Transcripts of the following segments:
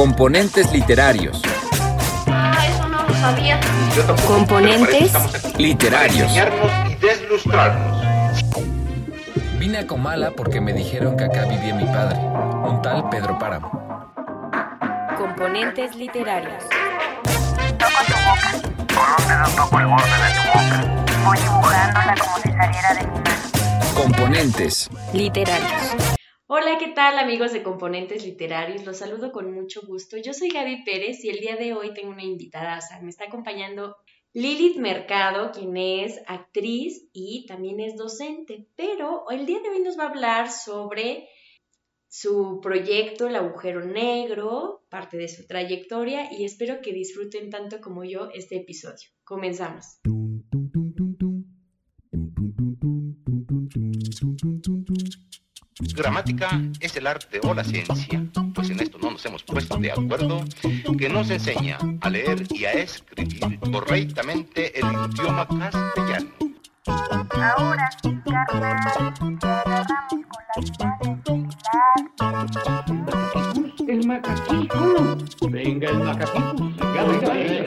Componentes literarios. Ah, eso no lo sabía. Yo tampoco, Componentes literarios. Para y deslustrarnos. Vine a Comala porque me dijeron que acá vivía mi padre, un tal Pedro Páramo. Componentes literarios. Toco tu boca. Con un dedo toco el borde de tu boca. Voy dibujándola como si saliera de mi mano. Componentes. Literarios. Hola, ¿qué tal amigos de Componentes Literarios? Los saludo con mucho gusto. Yo soy Gaby Pérez y el día de hoy tengo una invitada. Me está acompañando Lilith Mercado, quien es actriz y también es docente. Pero el día de hoy nos va a hablar sobre su proyecto El Agujero Negro, parte de su trayectoria y espero que disfruten tanto como yo este episodio. Comenzamos. Gramática es el arte o la ciencia, pues en esto no nos hemos puesto de acuerdo, que nos enseña a leer y a escribir correctamente el idioma castellano. Ahora sí, carnal, con El macaquito. Venga, el macaquito. Venga, venga.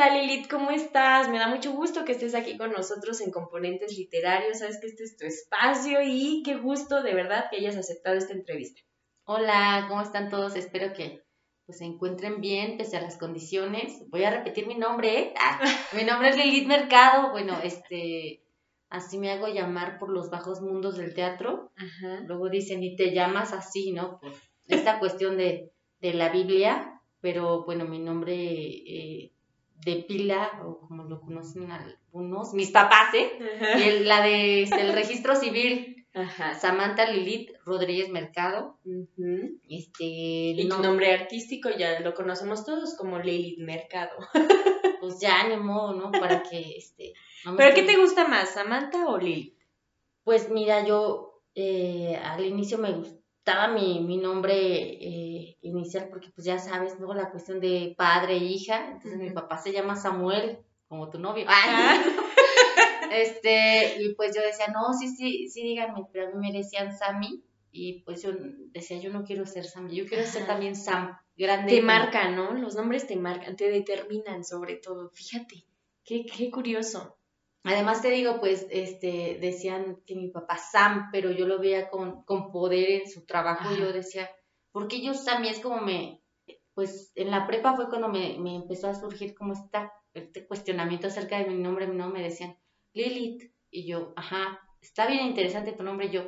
Hola Lilith, ¿cómo estás? Me da mucho gusto que estés aquí con nosotros en Componentes Literarios. Sabes que este es tu espacio y qué gusto de verdad que hayas aceptado esta entrevista. Hola, ¿cómo están todos? Espero que pues, se encuentren bien pese a las condiciones. Voy a repetir mi nombre, ¿eh? Ah, mi nombre es Lilith Mercado. Bueno, este, así me hago llamar por los bajos mundos del teatro. Ajá. Luego dicen, y te llamas así, ¿no? Por esta cuestión de, de la Biblia. Pero bueno, mi nombre eh, de pila, o como lo conocen algunos, mis papás, ¿eh? Y el- la de este, el registro civil, Ajá. Samantha Lilith Rodríguez Mercado. Este, Y no, tu nombre artístico ya lo conocemos todos como Lilith Mercado. pues ya ni modo, ¿no? Para que este. no ¿Pero qué te gusta más, Samantha o Lilith? Pues mira, yo eh, al inicio me gustaba mi, mi nombre eh, inicial porque pues ya sabes, ¿no? La cuestión de padre e hija. Entonces mi papá se llama Samuel, como tu novio. Ah. este, y pues yo decía, no, sí, sí, sí, díganme, pero a mí me decían Sammy. Y pues yo decía, yo no quiero ser Sammy, yo quiero ser también Sam, grande. Te marcan, ¿no? Los nombres te marcan, te determinan sobre todo. Fíjate, qué, qué curioso. Además te digo, pues, este, decían que mi papá Sam, pero yo lo veía con, con poder en su trabajo y yo decía, ¿por qué yo Sam? Y es como me, pues, en la prepa fue cuando me, me empezó a surgir como esta, este cuestionamiento acerca de mi nombre, mi nombre, me decían, Lilith, y yo, ajá, está bien interesante tu nombre, y yo,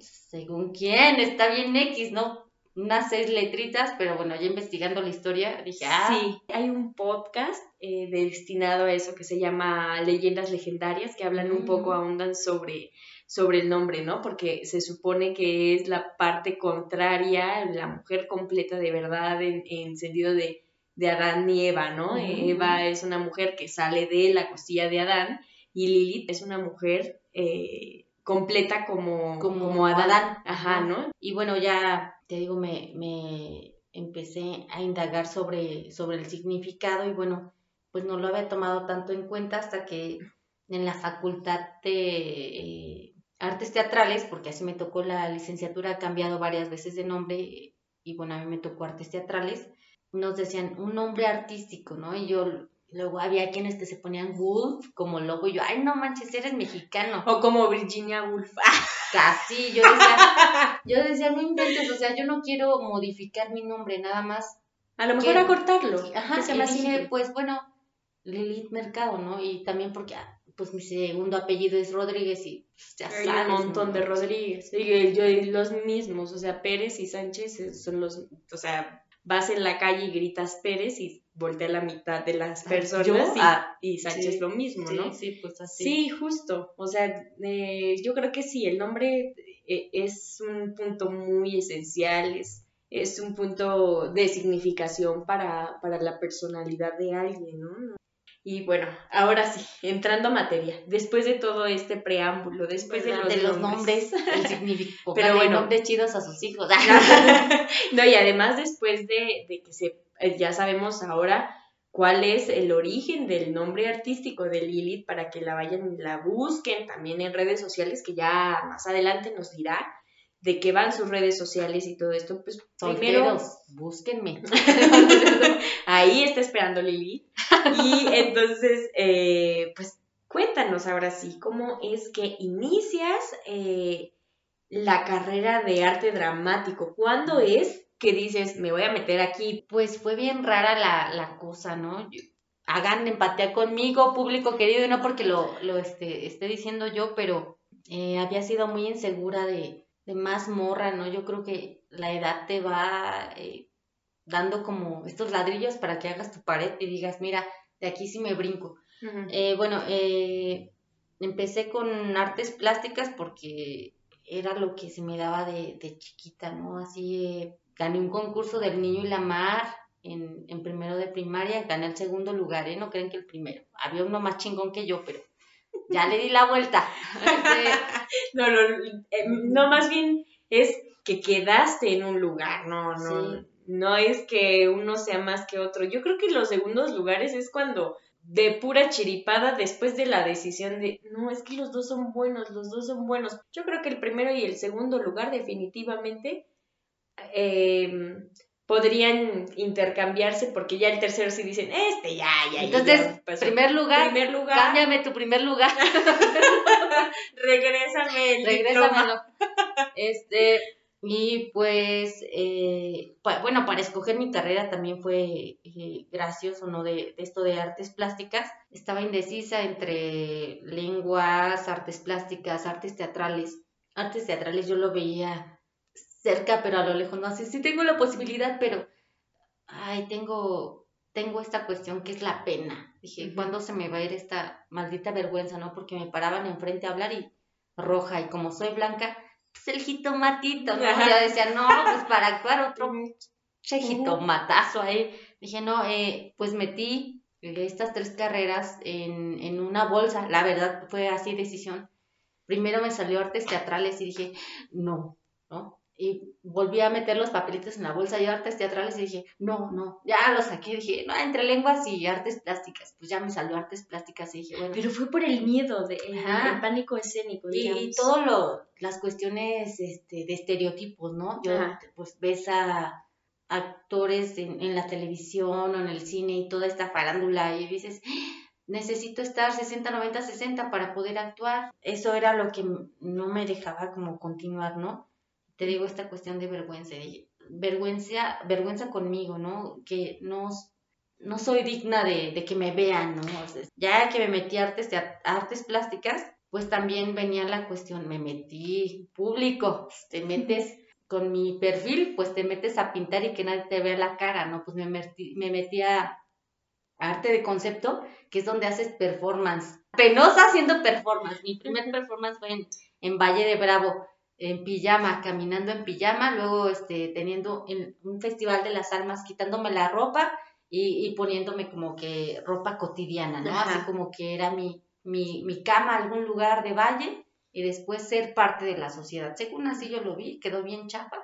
según quién, está bien X, ¿no? Unas seis letritas, pero bueno, ya investigando la historia, dije, ah, Sí, hay un podcast eh, destinado a eso que se llama Leyendas Legendarias, que hablan un poco, Mm. ahondan sobre, sobre el nombre, ¿no? Porque se supone que es la parte contraria, la mujer completa de verdad en, en sentido de, de Adán y Eva, ¿no? Ujú. Eva es una mujer que sale de la costilla de Adán y Lilith es una mujer eh, completa como, Como como Adán. Adán. Ajá, ¿no? Y bueno, ya te digo, me, me empecé a indagar sobre, sobre el significado y bueno, pues no lo había tomado tanto en cuenta hasta que en la facultad de eh, artes teatrales, porque así me tocó la licenciatura, ha cambiado varias veces de nombre y bueno, a mí me tocó artes teatrales, nos decían un nombre artístico, ¿no? Y yo luego había quienes que se ponían Wolf como logo y yo, ay, no manches, eres mexicano. O como Virginia Woolf. Casi, yo decía, yo decía, no inventes, o sea, yo no quiero modificar mi nombre, nada más. A lo mejor acortarlo. Ajá, sea y dije, pues bueno, Lilith Mercado, ¿no? Y también porque, ah, pues mi segundo apellido es Rodríguez y pues, ya Hay sabes. un montón de Rodríguez. Y yo, los mismos, o sea, Pérez y Sánchez eh, son los, o sea, vas en la calle y gritas Pérez y voltea la mitad de las Ah, personas ¿yo? y, Ah, y Sánchez sí, lo mismo, Sí, ¿no? sí, pues así. Sí, justo. O sea, eh, yo creo que sí, el nombre eh, es un punto muy esencial, es, es un punto de significación para, para la personalidad de alguien, ¿no? Y bueno, ahora sí, entrando a materia, después de todo este preámbulo, después de ¿Verdad? los, de los nombres, nombres, el significado. Pero Pero bueno. nombres chidos a sus hijos. no, y además después de, de que se, eh, ya sabemos ahora cuál es el origen del nombre artístico de Lilith para que la vayan y la busquen también en redes sociales, que ya más adelante nos dirá. De qué van sus redes sociales y todo esto, pues primero búsquenme. ahí está esperando Lili. Y entonces, eh, pues cuéntanos ahora sí, ¿cómo es que inicias eh, la carrera de arte dramático? ¿Cuándo es que dices, me voy a meter aquí? Pues fue bien rara la, la cosa, ¿no? Yo- hagan empatía conmigo, público querido, y no porque lo, lo este, esté diciendo yo, pero eh, había sido muy insegura de, de más morra, ¿no? Yo creo que la edad te va eh, dando como estos ladrillos para que hagas tu pared y digas, mira, de aquí sí me brinco. Eh, bueno, eh, empecé con artes plásticas porque era lo que se me daba de, de chiquita, ¿no? Así eh, gané un concurso del niño y la mar en, en primero de primaria, gané el segundo lugar, ¿eh? No creen que el primero. Había uno más chingón que yo, pero ya le di la vuelta. Este, No, no, eh, no, más bien es que quedaste en un lugar, no, no, Sí. no es que uno sea más que otro. Yo creo que los segundos lugares es cuando de pura chiripada después de la decisión de, no, es que los dos son buenos, los dos son buenos. Yo creo que el primero y el segundo lugar definitivamente eh, podrían intercambiarse porque ya el tercero sí dicen, este ya, ya, ya, Entonces, ya pasó". primer lugar, Primer lugar. cámbiame tu primer lugar. regrésame el. Regrésamelo. Este, y pues, eh, pa- bueno, para escoger mi carrera también fue eh, gracioso, ¿no? De, de esto de artes plásticas. Estaba indecisa entre lenguas, artes plásticas, artes teatrales. Artes teatrales yo lo veía cerca, pero a lo lejos, no así, sí tengo la posibilidad, pero, ay, tengo, tengo esta cuestión que es la pena. Dije. ¿cuándo se me va a ir esta maldita vergüenza, no? Porque me paraban enfrente a hablar y roja, y como soy blanca, pues el jitomatito, ¿no? Ajá. Ya decía, no, pues para actuar otro che jitomatazo ahí. Dije, no, eh, pues metí estas tres carreras en, en una bolsa. La verdad fue así decisión. Primero me salió artes teatrales y dije, no, ¿no? Y volví a meter los papelitos en la bolsa y artes teatrales y dije, no, no, ya lo saqué. Dije, no, entre lenguas y artes plásticas. Pues ya me salió artes plásticas y dije, bueno. Pero fue por el miedo, de, el, pánico escénico, Y, digamos. y todo lo, las cuestiones este, de estereotipos, ¿no? Yo, Ajá. pues, ves a actores en, en la televisión o en el cine y toda esta farándula y dices, "Ah, necesito estar 60, 90, 60 para poder actuar. Eso era lo que no me dejaba como continuar, ¿no? Te digo esta cuestión de vergüenza, vergüenza, vergüenza conmigo, ¿no? Que no, no soy digna de, de que me vean, ¿no? O sea, ya que me metí a artes, a artes plásticas, pues también venía la cuestión, me metí público, te metes con mi perfil, pues te metes a pintar y que nadie te vea la cara, ¿no? Pues me metí, me metí a arte de concepto, que es donde haces performance. Penosa haciendo performance. Mi primer performance fue en, en Valle de Bravo, en pijama, caminando en pijama, luego este, teniendo en un festival de las almas, quitándome la ropa y, y poniéndome como que ropa cotidiana, ¿no? Ajá. Así como que era mi, mi, mi cama, algún lugar de valle, y después ser parte de la sociedad. Según así yo lo vi, quedó bien chapa,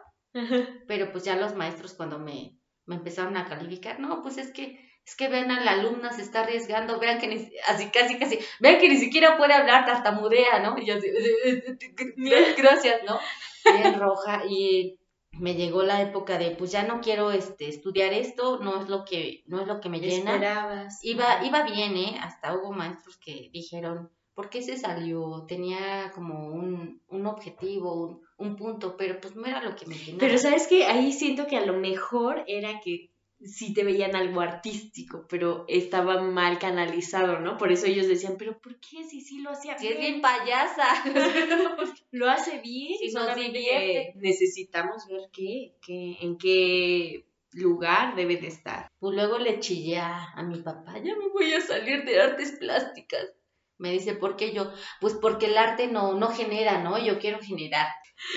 pero pues ya los maestros cuando me, me empezaron a calificar, no, pues es que, es que vean a la alumna, se está arriesgando, vean que ni, así casi casi, vean que ni siquiera puede hablar, tartamudea, ¿no? Y yo así, gracias, ¿no? Bien roja, y me llegó la época de, pues ya no quiero este, estudiar esto, no es lo que, no es lo que me llena. Esperabas. Iba, iba bien, ¿eh? Hasta hubo maestros que dijeron, ¿por qué se salió? Tenía como un, un objetivo, un, un punto, pero pues no era lo que me llenaba. Pero sabes que ahí siento que a lo mejor era que sí te veían algo artístico, pero estaba mal canalizado, ¿no? Por eso ellos decían, pero ¿por qué si sí lo hacía Si es bien? bien payasa. lo hace bien, Si nos divierte. necesitamos ver qué, qué, en qué lugar debe de estar. Pues luego le chillé a, a mi papá, ya me voy a salir de artes plásticas. Me dice, ¿por qué yo? Pues porque el arte no, no genera, ¿no? Yo quiero generar.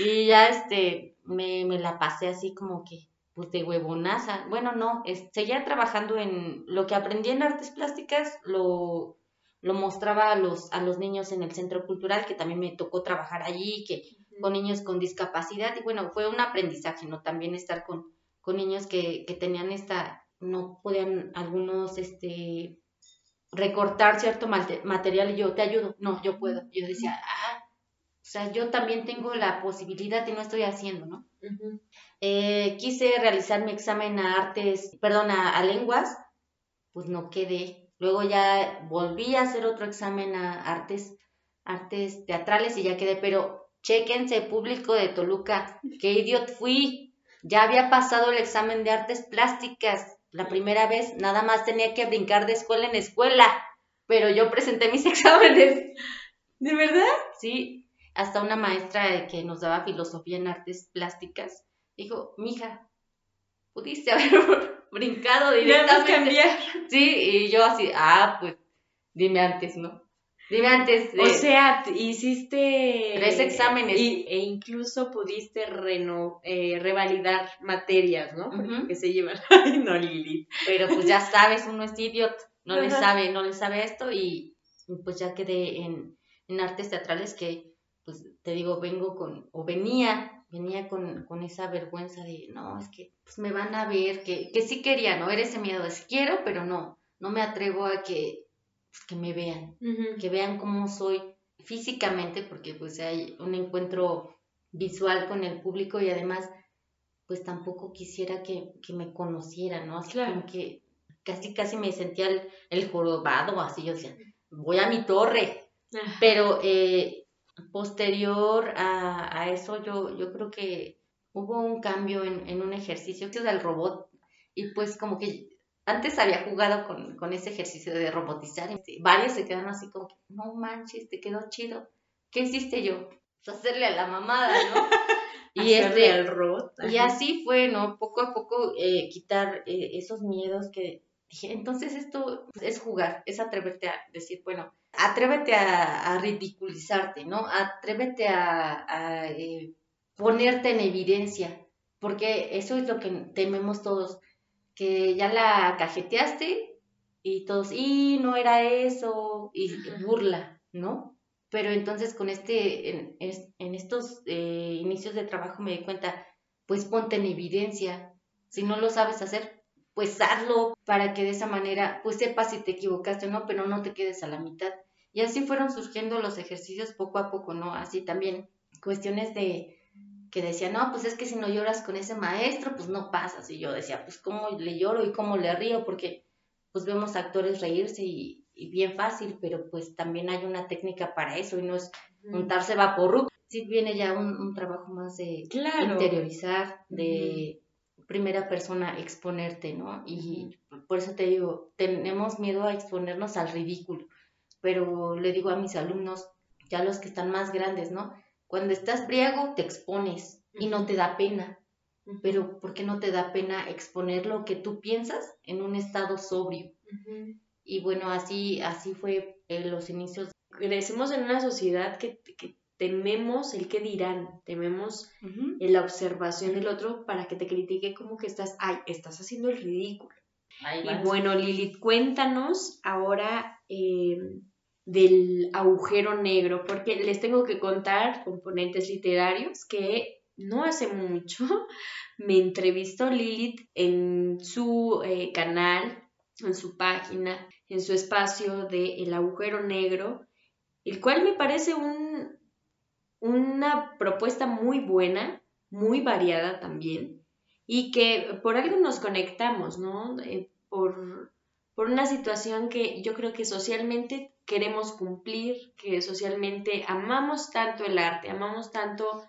Y ya este, me, me la pasé así como que, pues de huevonaza. Bueno, no, es, seguía trabajando en lo que aprendí en artes plásticas, lo, lo mostraba a los, a los niños en el centro cultural, que también me tocó trabajar allí, que con niños con discapacidad, y bueno, fue un aprendizaje, ¿no? También estar con, con niños que, que tenían esta, no podían algunos, este, recortar cierto mate- material y yo te ayudo, no, yo puedo. Yo decía, ah, sea, yo también tengo la posibilidad y no estoy haciendo, ¿no? Eh, quise realizar mi examen a artes, perdón, a, a lenguas, pues no quedé. Luego ya volví a hacer otro examen a artes, artes teatrales y ya quedé, pero chéquense, público de Toluca, qué idiot fui. Ya había pasado el examen de artes plásticas la primera vez, nada más tenía que brincar de escuela en escuela, pero yo presenté mis exámenes. ¿De verdad? Sí, hasta una maestra que nos daba filosofía en artes plásticas dijo, mija, pudiste haber brincado directamente. cambiar. Sí, y yo así, ah, pues, dime antes, ¿no? Dime antes. O sea, hiciste... Tres exámenes. Y, e incluso pudiste reno, eh, revalidar materias, ¿no? Ujú. Que se llevan. Ay, no, Lili. pero pues ya sabes, uno es idiot, no le sabe, no le sabe esto y y pues ya quedé en, en artes teatrales que, te digo, vengo con, o venía, venía con, con esa vergüenza de, no, es que pues me van a ver, que, que sí quería, ¿no? Era ese miedo de, sí quiero, pero no, no me atrevo a que, pues, que me vean, que vean cómo soy físicamente, porque pues hay un encuentro visual con el público y además pues tampoco quisiera que, que me conocieran, ¿no? Así Claro. como que casi casi me sentía el, el jorobado, así yo decía, voy a mi torre, pero eh, posterior a, a eso yo, yo creo que hubo un cambio en, en un ejercicio que es del robot y pues como que antes había jugado con, con ese ejercicio de robotizar y varios se quedaron así como que no manches, te quedó chido. ¿Qué hiciste yo? Pues hacerle a la mamada, ¿no? y Hacerle este, al robot. y así fue, ¿no? Poco a poco eh, quitar eh, esos miedos que dije, entonces esto es jugar, es atreverte a decir, bueno, atrévete a, a ridiculizarte, ¿no? Atrévete a, a, eh, ponerte en evidencia, porque eso es lo que tememos todos, que ya la cajeteaste y todos, y no era eso, y burla, ¿no? Pero entonces con este, en, es- en estos eh, inicios de trabajo me di cuenta, pues ponte en evidencia. Si no lo sabes hacer, pues hazlo para que de esa manera, pues sepas si te equivocaste o no, pero no te quedes a la mitad. Y así fueron surgiendo los ejercicios poco a poco, ¿no? Así también cuestiones de que decía, no, pues es que si no lloras con ese maestro, pues no pasas. Y yo decía, pues cómo le lloro y cómo le río, porque pues vemos actores reírse y, y bien fácil, pero pues también hay una técnica para eso y no es untarse vaporru. Sí viene ya un, un trabajo más de Claro. interiorizar, de primera persona exponerte, ¿no? Y por eso te digo, tenemos miedo a exponernos al ridículo, pero le digo a mis alumnos, ya los que están más grandes, ¿no? Cuando estás briago te expones y no te da pena, pero ¿por qué no te da pena exponer lo que tú piensas en un estado sobrio? Y bueno, así, así fue eh, los inicios. Crecemos en una sociedad que, que tememos el que dirán, tememos en la observación del otro para que te critique como que estás, ay, estás haciendo el ridículo. Ahí Y bueno, Lilith, cuéntanos ahora eh, del agujero negro, porque les tengo que contar componentes literarios que no hace mucho me entrevistó Lilith en su eh, canal, en su página, en su espacio de El agujero negro, el cual me parece un, una propuesta muy buena, muy variada también, y que por algo nos conectamos, ¿no? Eh, por, por una situación que yo creo que socialmente queremos cumplir, que socialmente amamos tanto el arte, amamos tanto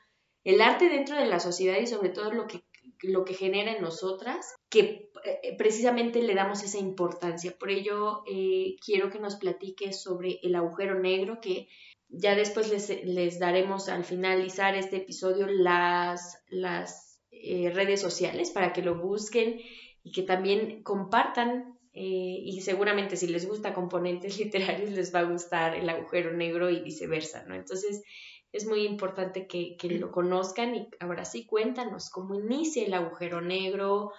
el arte dentro de la sociedad y sobre todo lo que, lo que genera en nosotras, que eh, precisamente le damos esa importancia. Por ello, eh, quiero que nos platiques sobre el agujero negro, que ya después les, les daremos al finalizar este episodio las, las eh, redes sociales para que lo busquen y que también compartan. Eh, y seguramente si les gusta componentes literarios les va a gustar el agujero negro y viceversa, ¿no? Entonces es muy importante que, que lo conozcan y ahora sí cuéntanos cómo inicia el agujero negro,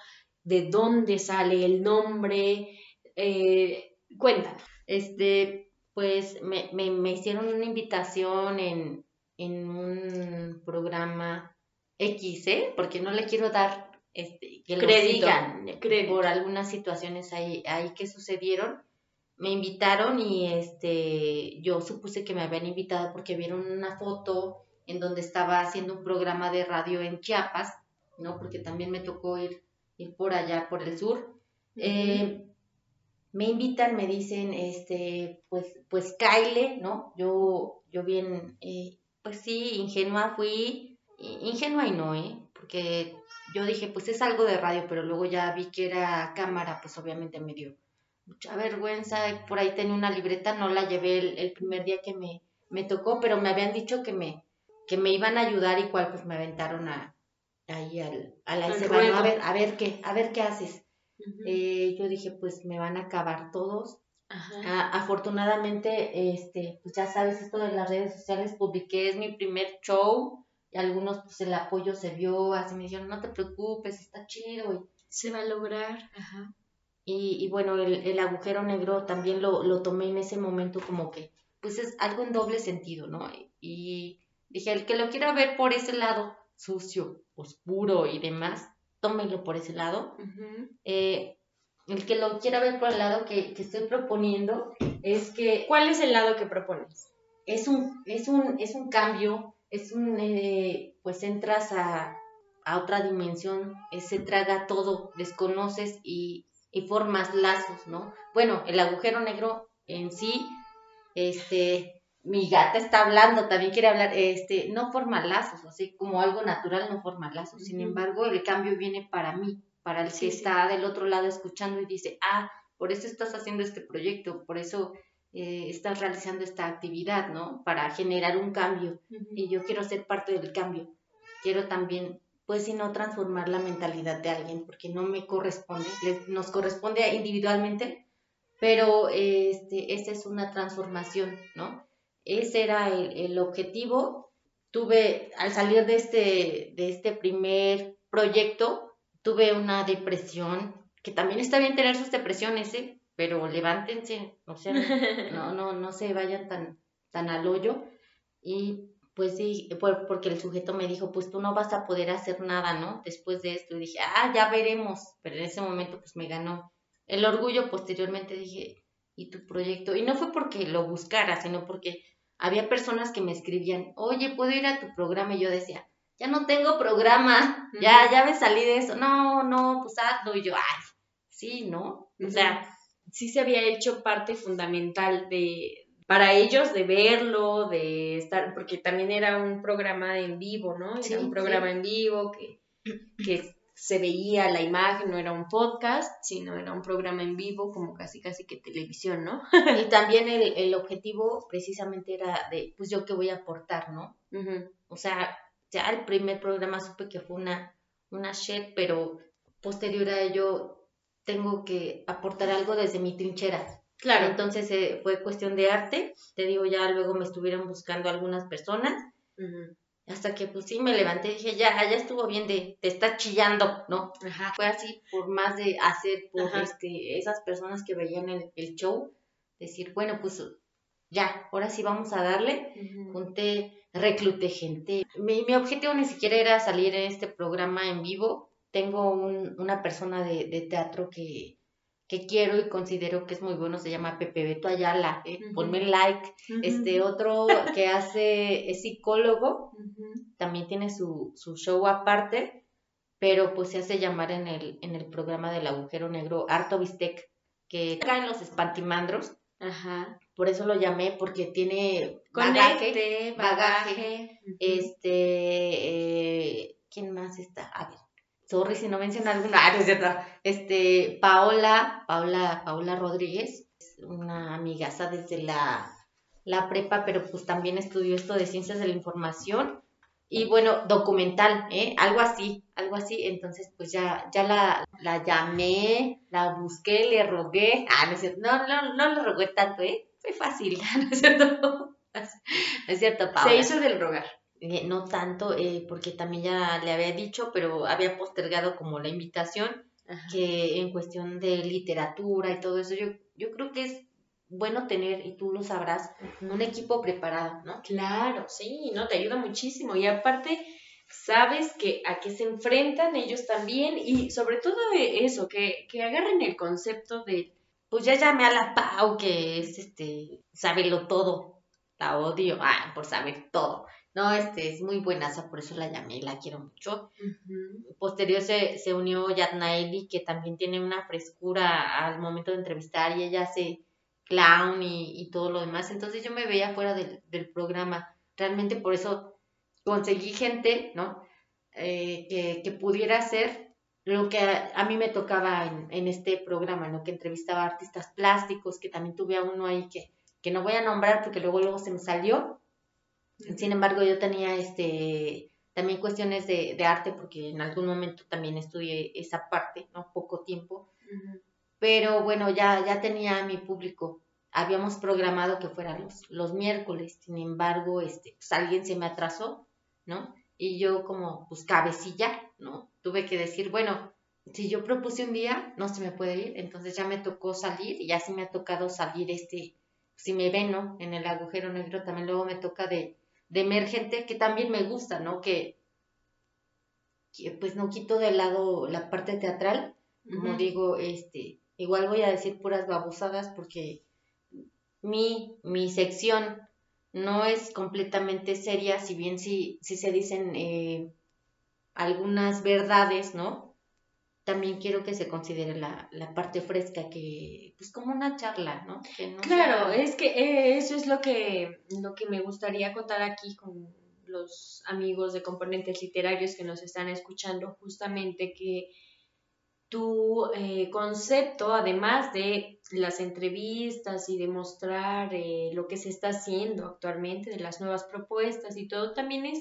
de dónde sale el nombre, eh, cuéntanos. Este, pues me, me, hicieron una invitación en, en un programa X, ¿eh? Porque no le quiero dar este, que sigan crédito. por algunas situaciones ahí, ahí que sucedieron. Me invitaron y este, yo supuse que me habían invitado porque vieron una foto en donde estaba haciendo un programa de radio en Chiapas, ¿no? Porque también me tocó ir, ir por allá, por el sur. Eh, me invitan, me dicen, este, pues, pues Kyle, ¿no? Yo, yo bien, eh, pues sí, ingenua fui, ingenua y no, ¿eh? Porque yo dije, pues es algo de radio, pero luego ya vi que era cámara, pues obviamente me dio mucha vergüenza. Por ahí tenía una libreta, no la llevé el, primer día que me, me, tocó, pero me habían dicho que me, que me iban a ayudar y cual pues me aventaron a, ahí al, a la a ver, a ver qué, a ver qué haces. Eh, yo dije, pues me van a acabar todos. afortunadamente, este, pues ya sabes, esto de las redes sociales, publiqué, es mi primer show, y algunos, pues el apoyo se vio, así me dijeron, no te preocupes, está chido. Y, se va a lograr, ajá. Y, y bueno, el, el, agujero negro también lo, lo tomé en ese momento como que, pues es algo en doble sentido, ¿no? Y dije, el que lo quiera ver por ese lado, sucio, oscuro y demás, tómenlo por ese lado. Eh, el que lo quiera ver por el lado que, estoy proponiendo es que... ¿Cuál es el lado que propones? Es un, es un, es un cambio, es un, eh, pues entras a, a, otra dimensión, se traga todo, desconoces y, y formas lazos, ¿no? Bueno, el agujero negro en sí, este, mi gata está hablando, también quiere hablar, este, no forma lazos, así como algo natural no forma lazos. Sin embargo, el cambio viene para mí, para el que está del otro lado escuchando y dice, ah, por eso estás haciendo este proyecto, por eso eh, estás realizando esta actividad, ¿no? Para generar un cambio. Y yo quiero ser parte del cambio. Quiero también, pues, si no, transformar la mentalidad de alguien, porque no me corresponde, nos corresponde individualmente, pero este, esta es una transformación, ¿no? Ese era el, objetivo. Tuve, al salir de este, de este primer proyecto, tuve una depresión, que también está bien tener sus depresiones, ¿eh? Pero levántense, o sea, no, no, no se vayan tan, tan al hoyo. Y pues sí, porque el sujeto me dijo, pues tú no vas a poder hacer nada, ¿no? Después de esto, y dije, ah, ya veremos, pero en ese momento pues me ganó el orgullo, posteriormente dije, ¿y tu proyecto? Y no fue porque lo buscara, sino porque había personas que me escribían, oye, ¿puedo ir a tu programa? Y yo decía, ya no tengo programa, ya, ya me salí de eso. No, no, pues hazlo. Y yo, ay, sí, ¿no? O sea, sí se había hecho parte fundamental de, para ellos de verlo, de estar, porque también era un programa en vivo, ¿no? Era un programa en vivo que, que se veía la imagen, no era un podcast, sino era un programa en vivo, como casi casi que televisión, ¿no? y también el, objetivo precisamente era de, pues yo qué voy a aportar, ¿no? O sea, ya el primer programa supe que fue una, una shed, pero posterior a ello tengo que aportar algo desde mi trinchera. Claro. Entonces eh, fue cuestión de arte, te digo, ya luego me estuvieron buscando algunas personas. Hasta que pues sí me levanté y dije, ya, ya estuvo bien de, te está chillando, ¿no? Ajá. Fue así por más de hacer por este, esas personas que veían el, el, show, decir, bueno, pues ya, ahora sí vamos a darle. Junté, recluté gente. Mi, mi, objetivo ni siquiera era salir en este programa en vivo. Tengo un, una persona de, de teatro que, que quiero y considero que es muy bueno, se llama Pepe Beto Ayala, ¿eh? ponme like. Este otro que hace, es psicólogo, también tiene su, su, show aparte, pero pues se hace llamar en el, en el programa del agujero negro Arto Bistec, que acá en los espantimandros. Ajá. Por eso lo llamé, porque tiene bagaje, bagaje, este, eh, ¿quién más está? A ver, sorry si no menciona alguna, ah, es cierto, este, Paola, Paola, Paola Rodríguez, una amigaza desde la, la prepa, pero pues también estudió esto de ciencias de la información, y bueno, documental, ¿eh? Algo así, algo así, entonces pues ya, ya la, la llamé, la busqué, le rogué, ah, no es cierto, no, no, no le rogué tanto, ¿eh? Fue fácil, ¿no es cierto? No es cierto, Paola. Se hizo del rogar. Eh, no tanto, eh, porque también ya le había dicho, pero había postergado como la invitación, que en cuestión de literatura y todo eso, yo, yo creo que es bueno tener, y tú lo sabrás, un equipo preparado, ¿no? Claro, sí, no, te ayuda muchísimo. Y aparte, sabes que a qué se enfrentan ellos también, y sobre todo eso, que, que agarren el concepto de, pues ya llamé a la Pau, que es este, lo todo, la odio, ah, por saber todo. No, este es muy buena, por eso la llamé, la quiero mucho. Posterior se, se unió Yatnaeli, que también tiene una frescura al momento de entrevistar y ella hace clown y, todo lo demás. Entonces yo me veía fuera del, del programa. Realmente por eso conseguí gente, ¿no? Eh, que, que, pudiera hacer lo que a, mí me tocaba en, en, este programa, ¿no? Que entrevistaba artistas plásticos, que también tuve a uno ahí que, que no voy a nombrar porque luego luego se me salió. Sin embargo, yo tenía este también cuestiones de, de arte porque en algún momento también estudié esa parte, ¿no? Poco tiempo. Pero bueno, ya, ya tenía mi público. Habíamos programado que fuera los, los miércoles, sin embargo, este, pues alguien se me atrasó, ¿no? Y yo como, pues cabecilla, ¿no? Tuve que decir, bueno, si yo propuse un día, no se me puede ir, entonces ya me tocó salir y así me ha tocado salir este, si me ven, ¿no? En el agujero negro también luego me toca de, de emergente, que también me gusta, ¿no? Que, que pues no quito de lado la parte teatral, como digo, este, igual voy a decir puras babosadas porque mi, mi sección no es completamente seria, si bien sí, sí se dicen eh, algunas verdades, ¿no? También quiero que se considere la, la, parte fresca, que pues como una charla, ¿no? claro, es que eh, eso es lo que, lo que me gustaría contar aquí con los amigos de componentes literarios que nos están escuchando, justamente que tu eh, concepto, además de las entrevistas y de mostrar eh, lo que se está haciendo actualmente, de las nuevas propuestas y todo, también es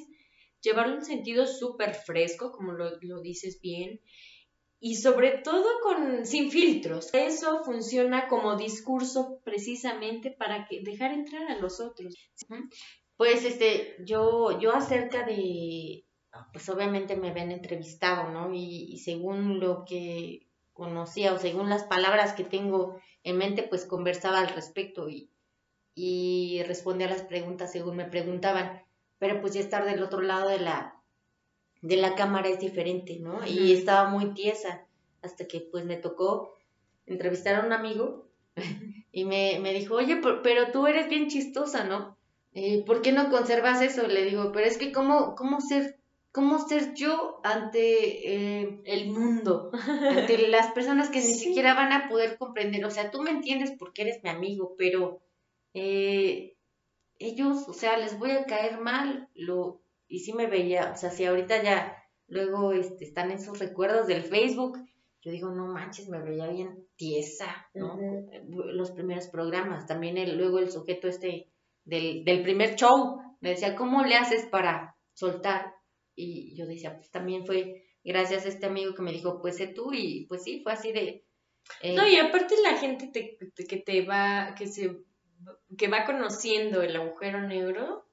llevarlo un sentido súper fresco, como lo, dices bien, y sobre todo con, sin filtros. Eso funciona como discurso precisamente para que, dejar entrar a los otros. Pues este, yo, yo acerca de pues obviamente me ven entrevistado, ¿no? Y, según lo que conocía o según las palabras que tengo en mente, pues conversaba al respecto y, y respondía a las preguntas según me preguntaban. Pero pues ya estar del otro lado de la, de la cámara es diferente, ¿no? Y estaba muy tiesa hasta que pues me tocó entrevistar a un amigo y me, me dijo, oye, pero tú eres bien chistosa, ¿no? Eh, ¿Por qué no conservas eso? Le digo, pero es que cómo, cómo ser cómo ser yo ante eh, el mundo, ante las personas que ni siquiera van a poder comprender. O sea, tú me entiendes porque eres mi amigo, pero eh, ellos, o sea, les voy a caer mal. Lo, y sí me veía, o sea, si ahorita ya luego este, están esos recuerdos del Facebook, yo digo, no manches, me veía bien tiesa, ¿no? Los primeros programas, también el, luego el sujeto este del, del primer show, me decía, ¿cómo le haces para soltar? Y yo decía, pues también fue gracias a este amigo que me dijo, pues sé tú, y pues sí, fue así de... Eh, no, y aparte la gente te, que te va, que se, que va conociendo el agujero negro,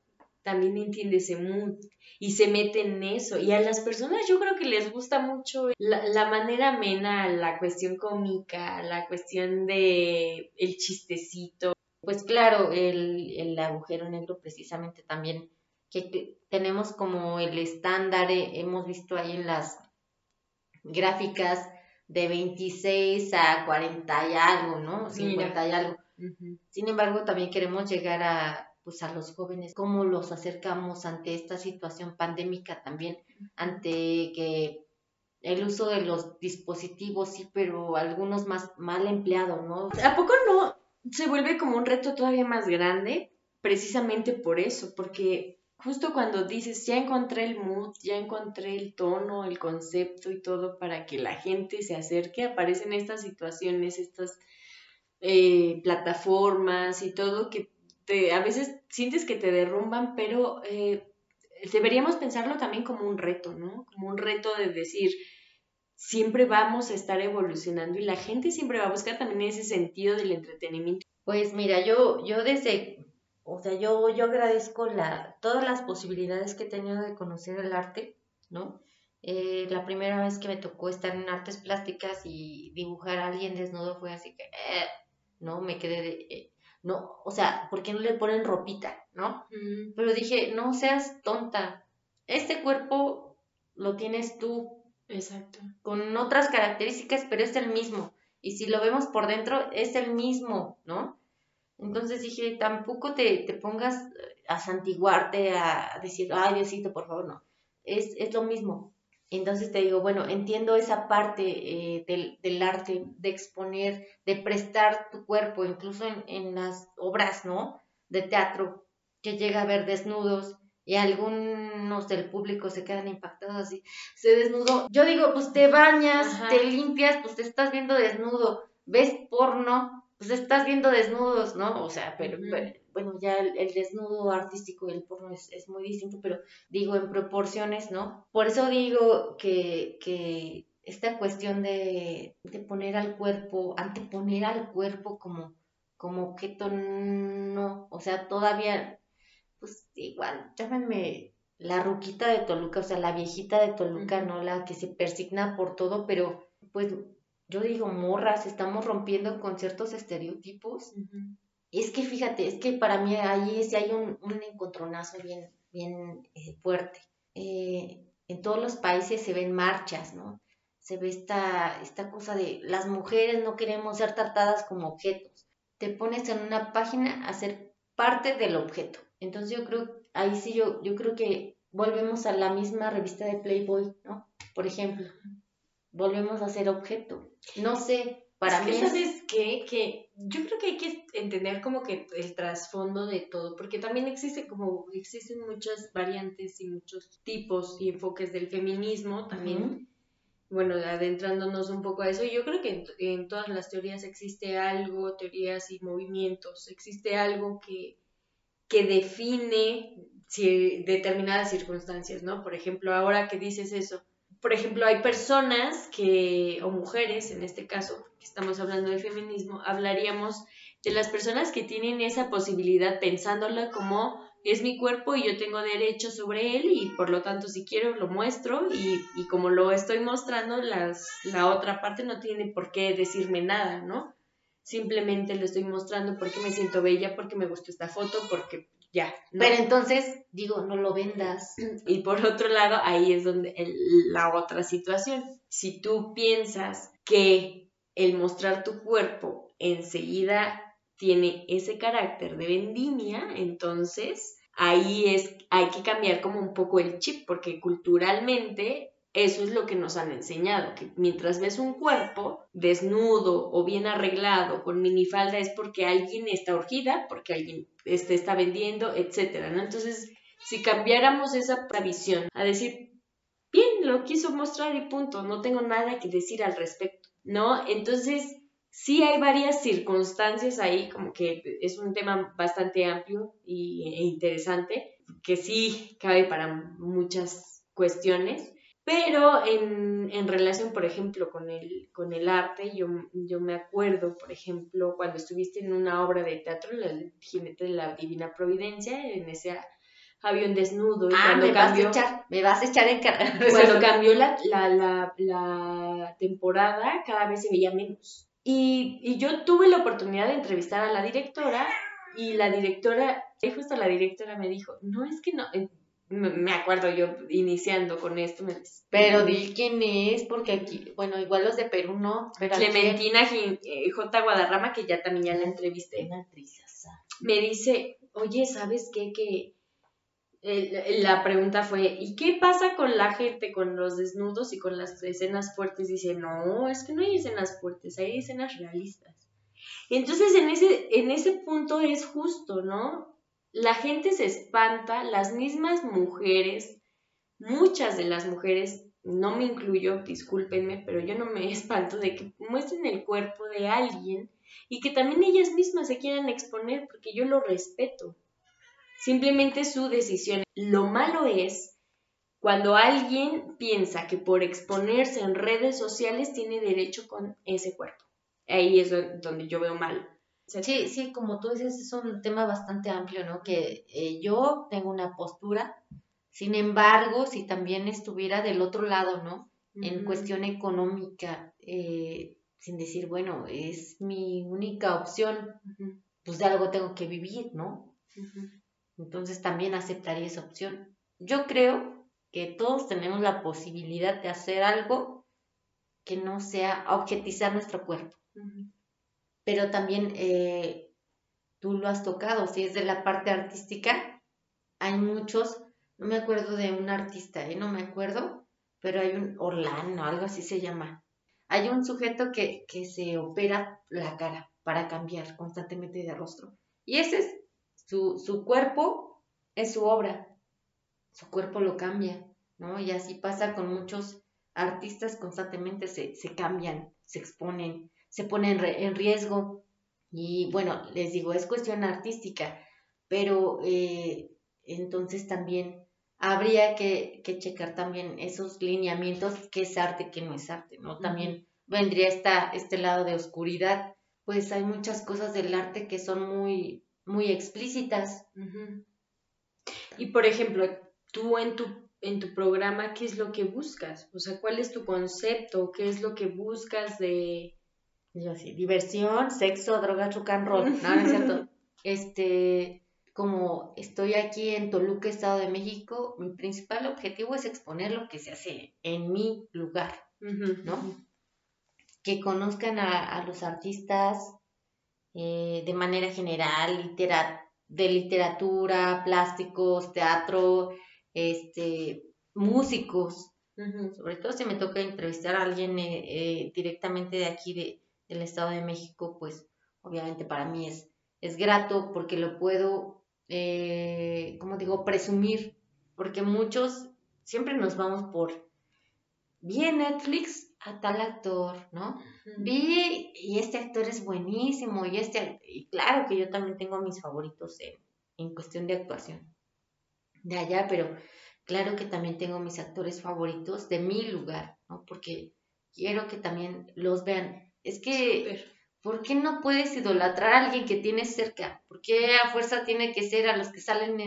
también entiende ese mood y se mete en eso. Y a las personas yo creo que les gusta mucho la, la manera amena, la cuestión cómica, la cuestión de el chistecito. Pues claro, el, el agujero negro precisamente también que tenemos como el estándar, eh, hemos visto ahí en las gráficas de 26 a 40 y algo, ¿no? 50 y algo. Sin embargo, también queremos llegar a, pues, a los jóvenes, cómo los acercamos ante esta situación pandémica también, ante que el uso de los dispositivos, sí, pero algunos más mal empleados, ¿no? ¿A poco no se vuelve como un reto todavía más grande? Precisamente por eso, porque justo cuando dices, ya encontré el mood, ya encontré el tono, el concepto y todo para que la gente se acerque, aparecen estas situaciones, estas eh, plataformas y todo que te, a veces sientes que te derrumban, pero eh, deberíamos pensarlo también como un reto, ¿no? Como un reto de decir, siempre vamos a estar evolucionando y la gente siempre va a buscar también ese sentido del entretenimiento. Pues mira, yo, yo desde o sea, yo, yo agradezco la, todas las posibilidades que he tenido de conocer el arte, ¿no? Eh, la primera vez que me tocó estar en artes plásticas y dibujar a alguien desnudo fue así que, eh, no, me quedé de, eh, no, o sea, ¿por qué no le ponen ropita, no? Pero dije, no seas tonta, este cuerpo lo tienes tú. Exacto. Con otras características, pero es el mismo. Y si lo vemos por dentro, es el mismo, ¿no? Entonces dije, tampoco te, te pongas a santiguarte, a decir, ay Diosito, por favor, no. Es, es lo mismo. Entonces te digo, bueno, entiendo esa parte eh, del, del, arte, de exponer, de prestar tu cuerpo, incluso en, en, las obras, ¿no? De teatro, que llega a ver desnudos y algunos del público se quedan impactados así, se desnudó. Yo digo, pues te bañas, Ajá. te limpias, pues te estás viendo desnudo, ves porno, pues estás viendo desnudos, ¿no? O sea, pero, pero bueno, ya el, el, desnudo artístico y el porno es, es, muy distinto, pero digo en proporciones, ¿no? Por eso digo que, que esta cuestión de, de poner al cuerpo, anteponer al cuerpo como, como objeto, no, o sea, todavía, pues igual, llámenme la ruquita de Toluca, o sea, la viejita de Toluca, ¿no? La que se persigna por todo, pero pues yo digo, morras, estamos rompiendo con ciertos estereotipos. Uh -huh. Es que fíjate, es que para mí ahí sí hay un, encontronazo bien, bien eh, fuerte. Eh, en todos los países se ven marchas, ¿no? Se ve esta, esta cosa de las mujeres no queremos ser tratadas como objetos. Te pones en una página a ser parte del objeto. Entonces yo creo, ahí sí yo, yo creo que volvemos a la misma revista de Playboy, ¿no? Por ejemplo, volvemos a ser objeto. No sé, para es mí que, es... ¿sabes qué? Que yo creo que hay que entender como que el trasfondo de todo, porque también existe como existen muchas variantes y muchos tipos y enfoques del feminismo también. Uh -huh. Bueno, adentrándonos un poco a eso, yo creo que en, en, todas las teorías existe algo, teorías y movimientos, existe algo que, que define si, determinadas circunstancias, ¿no? Por ejemplo, ahora que dices eso, por ejemplo, hay personas que, o mujeres en este caso, que estamos hablando de feminismo, hablaríamos de las personas que tienen esa posibilidad pensándola como es mi cuerpo y yo tengo derecho sobre él y por lo tanto si quiero lo muestro y, y como lo estoy mostrando, las, la otra parte no tiene por qué decirme nada, ¿no? Simplemente lo estoy mostrando porque me siento bella, porque me gustó esta foto, porque ya. ¿no? Pero entonces, digo, no lo vendas. Y por otro lado, ahí es donde el, la otra situación. Si tú piensas que el mostrar tu cuerpo enseguida tiene ese carácter de vendimia, entonces ahí es, hay que cambiar como un poco el chip, porque culturalmente eso es lo que nos han enseñado, que mientras ves un cuerpo desnudo o bien arreglado con minifalda es porque alguien está urgida, porque alguien este, está vendiendo, etcétera, ¿no? Entonces, si cambiáramos esa visión a decir, bien, lo quiso mostrar y punto, no tengo nada que decir al respecto, ¿no? Entonces, sí hay varias circunstancias ahí, como que es un tema bastante amplio e interesante, que sí cabe para muchas cuestiones, pero en, en, relación, por ejemplo, con el, con el arte, yo, yo me acuerdo, por ejemplo, cuando estuviste en una obra de teatro, El jinete de la Divina Providencia, en ese avión desnudo. Y ah, cuando me cambió, vas a echar, me vas a echar en cara. Cuando cambió la, la, la, la, temporada, cada vez se veía menos. Y, y yo tuve la oportunidad de entrevistar a la directora, y la directora, justo la directora me dijo, no, es que no, me acuerdo yo iniciando con esto. Me... Pero di quién es, porque aquí, bueno, igual los de Perú no. Pero Clementina aquí... J. Guadarrama, que ya también ya la entrevisté. Una actriz, me dice, oye, ¿sabes qué? Que eh, la pregunta fue, ¿y qué pasa con la gente, con los desnudos y con las escenas fuertes? Dice, no, es que no hay escenas fuertes, hay escenas realistas. Entonces, en ese, en ese punto es justo, ¿no? La gente se espanta, las mismas mujeres, muchas de las mujeres, no me incluyo, discúlpenme, pero yo no me espanto de que muestren el cuerpo de alguien y que también ellas mismas se quieran exponer porque yo lo respeto. Simplemente su decisión. Lo malo es cuando alguien piensa que por exponerse en redes sociales tiene derecho con ese cuerpo. Ahí es donde yo veo mal. Sí, sí, como tú dices, es un tema bastante amplio, ¿no? Que eh, yo tengo una postura, sin embargo, si también estuviera del otro lado, ¿no? Uh -huh. En cuestión económica, eh, sin decir, bueno, es mi única opción, uh -huh. pues de algo tengo que vivir, ¿no? Uh -huh. Entonces también aceptaría esa opción. Yo creo que todos tenemos la posibilidad de hacer algo que no sea objetizar nuestro cuerpo pero también eh, tú lo has tocado, si es de la parte artística, hay muchos, no me acuerdo de un artista, ¿eh? no me acuerdo, pero hay un Orlando, algo así se llama. Hay un sujeto que, que se opera la cara para cambiar constantemente de rostro. Y ese es su, su cuerpo, es su obra. Su cuerpo lo cambia, ¿no? Y así pasa con muchos artistas constantemente se, se cambian, se exponen, se ponen en riesgo. Y bueno, les digo, es cuestión artística, pero eh, entonces también habría que, que, checar también esos lineamientos, qué es arte, qué no es arte, ¿no? También vendría esta, este lado de oscuridad, pues hay muchas cosas del arte que son muy, muy explícitas. Y por ejemplo, tú en tu, en tu programa, ¿qué es lo que buscas? O sea, ¿cuál es tu concepto? ¿Qué es lo que buscas de... Yo así, diversión, sexo, droga, rock and roll. No, no es cierto. Este, como estoy aquí en Toluca, Estado de México, mi principal objetivo es exponer lo que se hace en mi lugar, ¿no? Que conozcan a, los artistas eh, de manera general, de literatura, plásticos, teatro, este, músicos. Sobre todo si me toca entrevistar a alguien eh, eh, directamente de aquí, de, del Estado de México, pues obviamente para mí es, es grato porque lo puedo eh, como digo, presumir, porque muchos siempre nos vamos por, vi en Netflix a tal actor, ¿no? Vi y este actor es buenísimo y este, y claro que yo también tengo mis favoritos en, en cuestión de actuación de allá, pero claro que también tengo mis actores favoritos de mi lugar, ¿no? Porque quiero que también los vean. Es que ¿por qué no puedes idolatrar a alguien que tienes cerca? ¿Por qué a fuerza tiene que ser a los que salen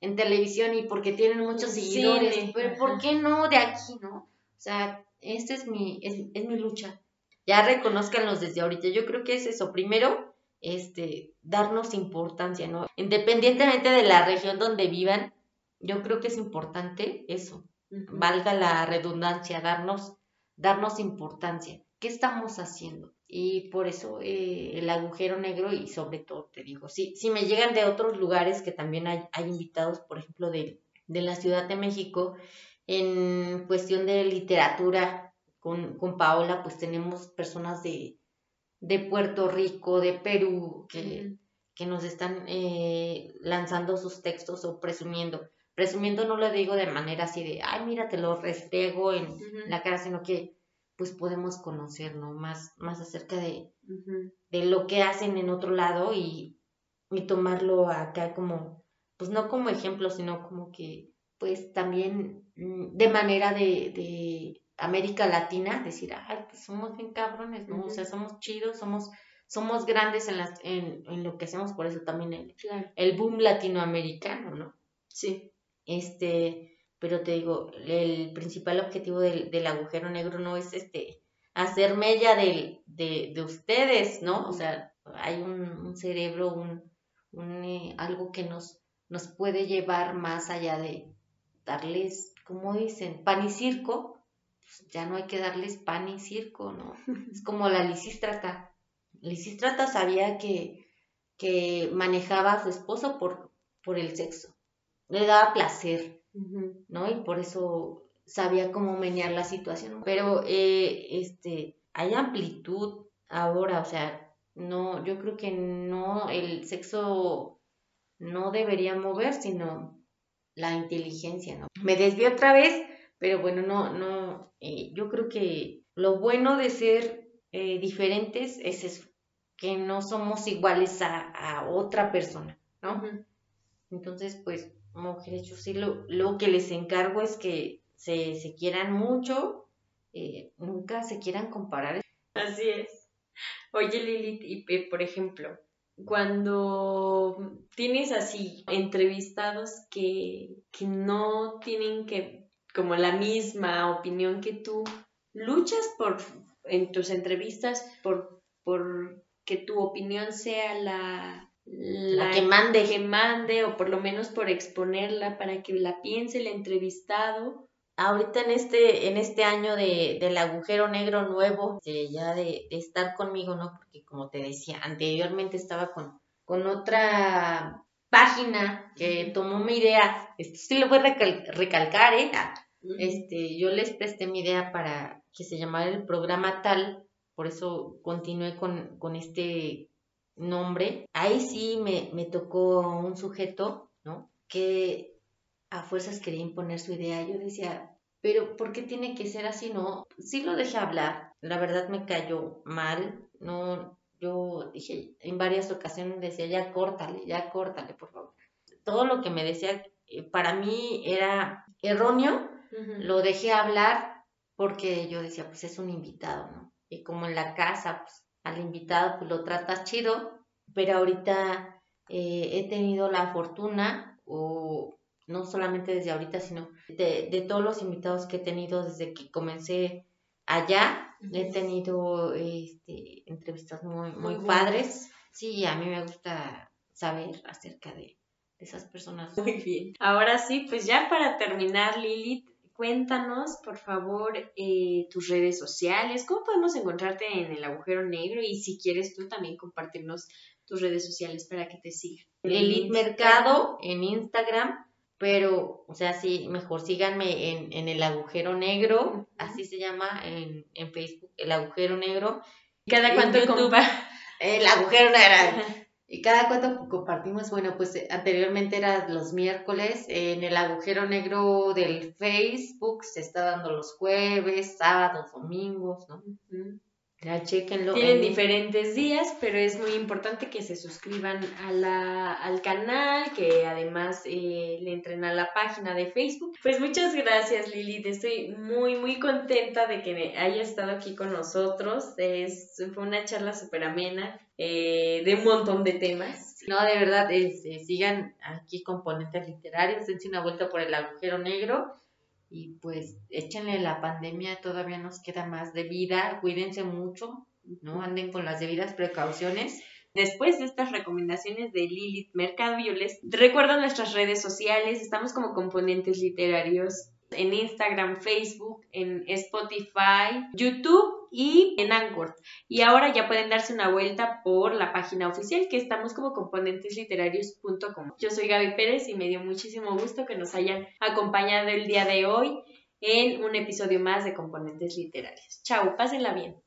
en, televisión y porque tienen muchos seguidores? Pero ¿por qué no de aquí, no? O sea, esta es mi, es, mi lucha. Ya reconozcanlos desde ahorita. Yo creo que es eso. Primero, este, darnos importancia, ¿no? Independientemente de la región donde vivan, yo creo que es importante eso. Valga la redundancia, darnos, darnos importancia. ¿Qué estamos haciendo? Y por eso eh, el agujero negro y sobre todo te digo, si, si me llegan de otros lugares que también hay, hay invitados, por ejemplo, de, de, la Ciudad de México, en cuestión de literatura, con, con Paola, pues tenemos personas de, de Puerto Rico, de Perú, que, que nos están eh, lanzando sus textos o presumiendo. Presumiendo no lo digo de manera así de, ay, mira, te lo restrego en la cara, sino que pues podemos conocer, ¿no? Más, más acerca de, de lo que hacen en otro lado y, y, tomarlo acá como, pues no como ejemplo, sino como que, pues también mm, de manera de, de América Latina, decir, ay, pues somos bien cabrones, ¿no? O sea, somos chidos, somos, somos grandes en, las, en, en lo que hacemos, por eso también el, el boom latinoamericano, ¿no? Sí. Este, pero te digo, el principal objetivo del, del agujero negro no es este hacer mella de, de, ustedes, ¿no? O sea, hay un, cerebro, un, un eh, algo que nos, nos puede llevar más allá de darles, como dicen, pan y circo, pues ya no hay que darles pan y circo, ¿no? Es como la lisístrata. Lisístrata sabía que, que manejaba a su esposo por, por el sexo, le daba placer, ¿no? Y por eso sabía cómo menear la situación. Pero eh, este, hay amplitud ahora, o sea, no, yo creo que no, el sexo no debería mover, sino la inteligencia, ¿no? Me desvío otra vez, pero bueno, no, no, eh, yo creo que lo bueno de ser eh, diferentes es eso, que no somos iguales a, a otra persona, ¿no? Entonces, pues, mujeres, yo sí lo, lo que les encargo es que se, se quieran mucho, eh, nunca se quieran comparar. Así es. Oye, Lilith, y por ejemplo, cuando tienes así entrevistados que, que no tienen que, como la misma opinión que tú, luchas por, en tus entrevistas por, por que tu opinión sea la, la, que mande. Que mande, o por lo menos por exponerla para que la piense el entrevistado. Ahorita en este, en este año de, del agujero negro nuevo, de, ya de, estar conmigo, ¿no? Porque como te decía, anteriormente estaba con, con otra página que tomó mi idea. Esto sí lo voy a recal- recalcar, ¿eh? Ah, Este, yo les presté mi idea para que se llamara el programa tal, por eso continué con, con este nombre. Ahí sí me, me tocó un sujeto, ¿no? Que a fuerzas quería imponer su idea. Yo decía, pero ¿por qué tiene que ser así? No, sí lo dejé hablar. La verdad me cayó mal. No, yo dije, en varias ocasiones decía, ya córtale, ya córtale, por favor. Todo lo que me decía eh, para mí era erróneo. Lo dejé hablar porque yo decía, pues es un invitado, ¿no? Y como en la casa, pues al invitado pues lo tratas chido, pero ahorita eh, he tenido la fortuna, o no solamente desde ahorita, sino de, de todos los invitados que he tenido desde que comencé allá, he tenido este, entrevistas muy, muy Muy padres. Sí, a mí me gusta saber acerca de, de esas personas. Muy bien. Ahora sí, pues ya para terminar, Lilith, cuéntanos, por favor, eh, tus redes sociales, cómo podemos encontrarte en el agujero negro y si quieres tú también compartirnos tus redes sociales para que te sigan. Lilith Mercado en Instagram, pero, o sea, sí, mejor síganme en, en el agujero negro, así se llama en, en Facebook, el agujero negro. Cada cuánto YouTube. compa- El agujero negro. Y cada cuánto compartimos, bueno, pues eh, anteriormente era los miércoles, en el agujero negro del Facebook se está dando los jueves, sábados, domingos, ¿no? Ya chequenlo. Tienen en- diferentes días, pero es muy importante que se suscriban a la, al canal, que además eh, le entren a la página de Facebook. Pues muchas gracias, Lilith. Estoy muy, muy contenta de que me hayas estado aquí con nosotros. Es, fue una charla súper amena eh, de un montón de temas. No, de verdad, este, sigan aquí componentes literarios, dense una vuelta por el agujero negro y pues échenle la pandemia, todavía nos queda más de vida, cuídense mucho, ¿no? Anden con las debidas precauciones. Después de estas recomendaciones de Lilith Mercado, yo les recuerdo nuestras redes sociales. Estamos como componentes literarios en Instagram, Facebook, en Spotify, YouTube y en Anchor. Y ahora ya pueden darse una vuelta por la página oficial que estamos como componentesliterarios.com. Yo soy Gaby Pérez y me dio muchísimo gusto que nos hayan acompañado el día de hoy en un episodio más de Componentes Literarios. Chao, pásenla bien.